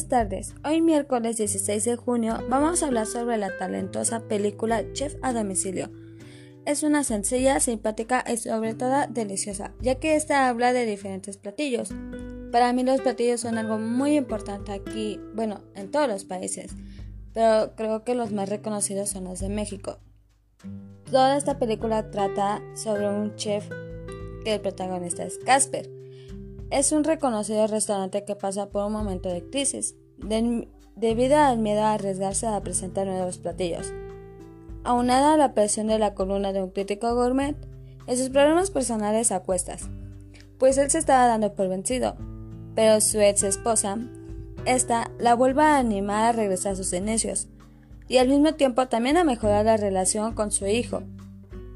buenas tardes. Hoy miércoles 16 de junio vamos a hablar sobre la talentosa película Chef a domicilio. Es una sencilla, simpática y sobre todo deliciosa, ya que esta habla de diferentes platillos. Para mí los platillos son algo muy importante aquí, bueno, en todos los países, pero creo que los más reconocidos son los de México. Toda esta película trata sobre un chef que el protagonista es Casper es un reconocido restaurante que pasa por un momento de crisis, debido al miedo a arriesgarse a presentar nuevos platillos. Aunada a la presión de la columna de un crítico gourmet, en sus problemas personales a cuestas, pues él se estaba dando por vencido, pero su ex esposa, esta, la vuelve a animar a regresar a sus inicios, y al mismo tiempo también a mejorar la relación con su hijo,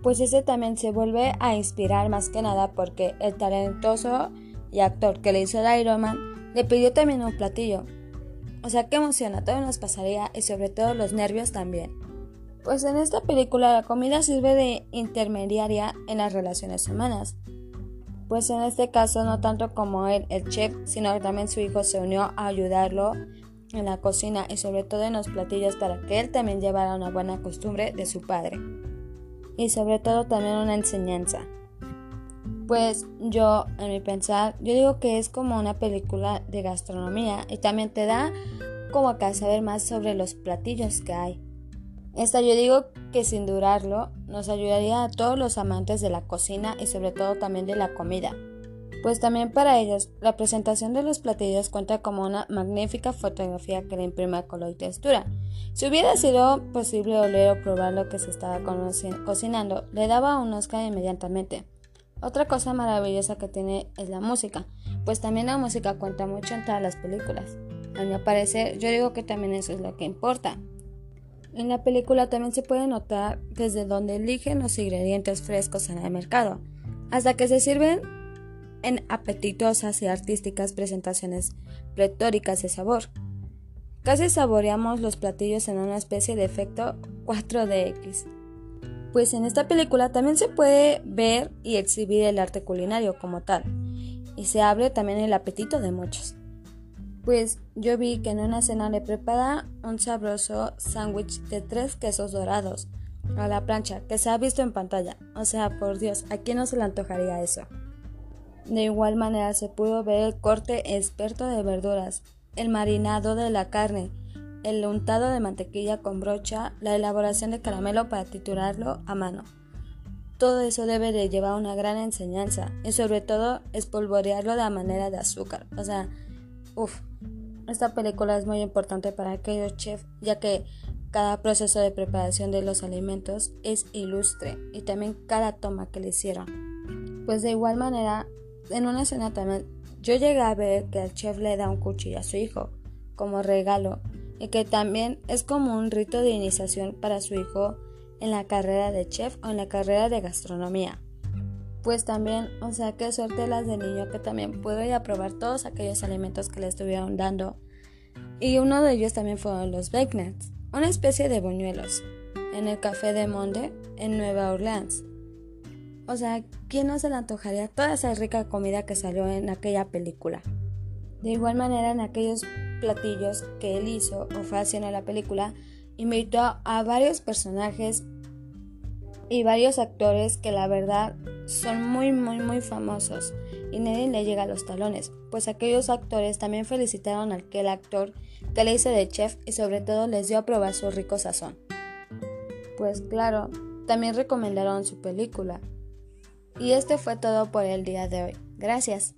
pues ese también se vuelve a inspirar más que nada porque el talentoso y actor que le hizo el Iron Man, le pidió también un platillo. O sea, qué emociona, todo nos pasaría y sobre todo los nervios también. Pues en esta película la comida sirve de intermediaria en las relaciones humanas. Pues en este caso no tanto como él, el chef, sino que también su hijo se unió a ayudarlo en la cocina y sobre todo en los platillos para que él también llevara una buena costumbre de su padre. Y sobre todo también una enseñanza. Pues yo, en mi pensar, yo digo que es como una película de gastronomía y también te da como acá saber más sobre los platillos que hay. Esta yo digo que sin durarlo nos ayudaría a todos los amantes de la cocina y sobre todo también de la comida. Pues también para ellos, la presentación de los platillos cuenta como una magnífica fotografía que le imprime color y textura. Si hubiera sido posible oler o probar lo que se estaba cocinando, le daba un Oscar inmediatamente. Otra cosa maravillosa que tiene es la música, pues también la música cuenta mucho en todas las películas. A mi parecer, yo digo que también eso es lo que importa. En la película también se puede notar desde donde eligen los ingredientes frescos en el mercado, hasta que se sirven en apetitosas y artísticas presentaciones pletóricas de sabor. Casi saboreamos los platillos en una especie de efecto 4DX pues en esta película también se puede ver y exhibir el arte culinario como tal, y se abre también el apetito de muchos. Pues yo vi que en una cena le prepara un sabroso sándwich de tres quesos dorados a la plancha que se ha visto en pantalla. O sea, por Dios, ¿a quién no se le antojaría eso? De igual manera se pudo ver el corte experto de verduras, el marinado de la carne, el untado de mantequilla con brocha, la elaboración de caramelo para triturarlo a mano. Todo eso debe de llevar una gran enseñanza y sobre todo espolvorearlo de la manera de azúcar. O sea, uff, esta película es muy importante para aquellos chefs ya que cada proceso de preparación de los alimentos es ilustre y también cada toma que le hicieron. Pues de igual manera, en una escena también yo llegué a ver que el chef le da un cuchillo a su hijo como regalo que también es como un rito de iniciación para su hijo en la carrera de chef o en la carrera de gastronomía. Pues también, o sea, qué suerte las de niño que también pudo ir a probar todos aquellos alimentos que le estuvieron dando. Y uno de ellos también fueron los Nuts, una especie de buñuelos, en el café de Monde en Nueva Orleans. O sea, ¿quién no se le antojaría toda esa rica comida que salió en aquella película? De igual manera, en aquellos platillos que él hizo o fue haciendo la película, invitó a varios personajes y varios actores que la verdad son muy muy muy famosos y nadie le llega a los talones, pues aquellos actores también felicitaron al aquel actor que le hizo de chef y sobre todo les dio a probar su rico sazón. Pues claro, también recomendaron su película. Y este fue todo por el día de hoy. Gracias.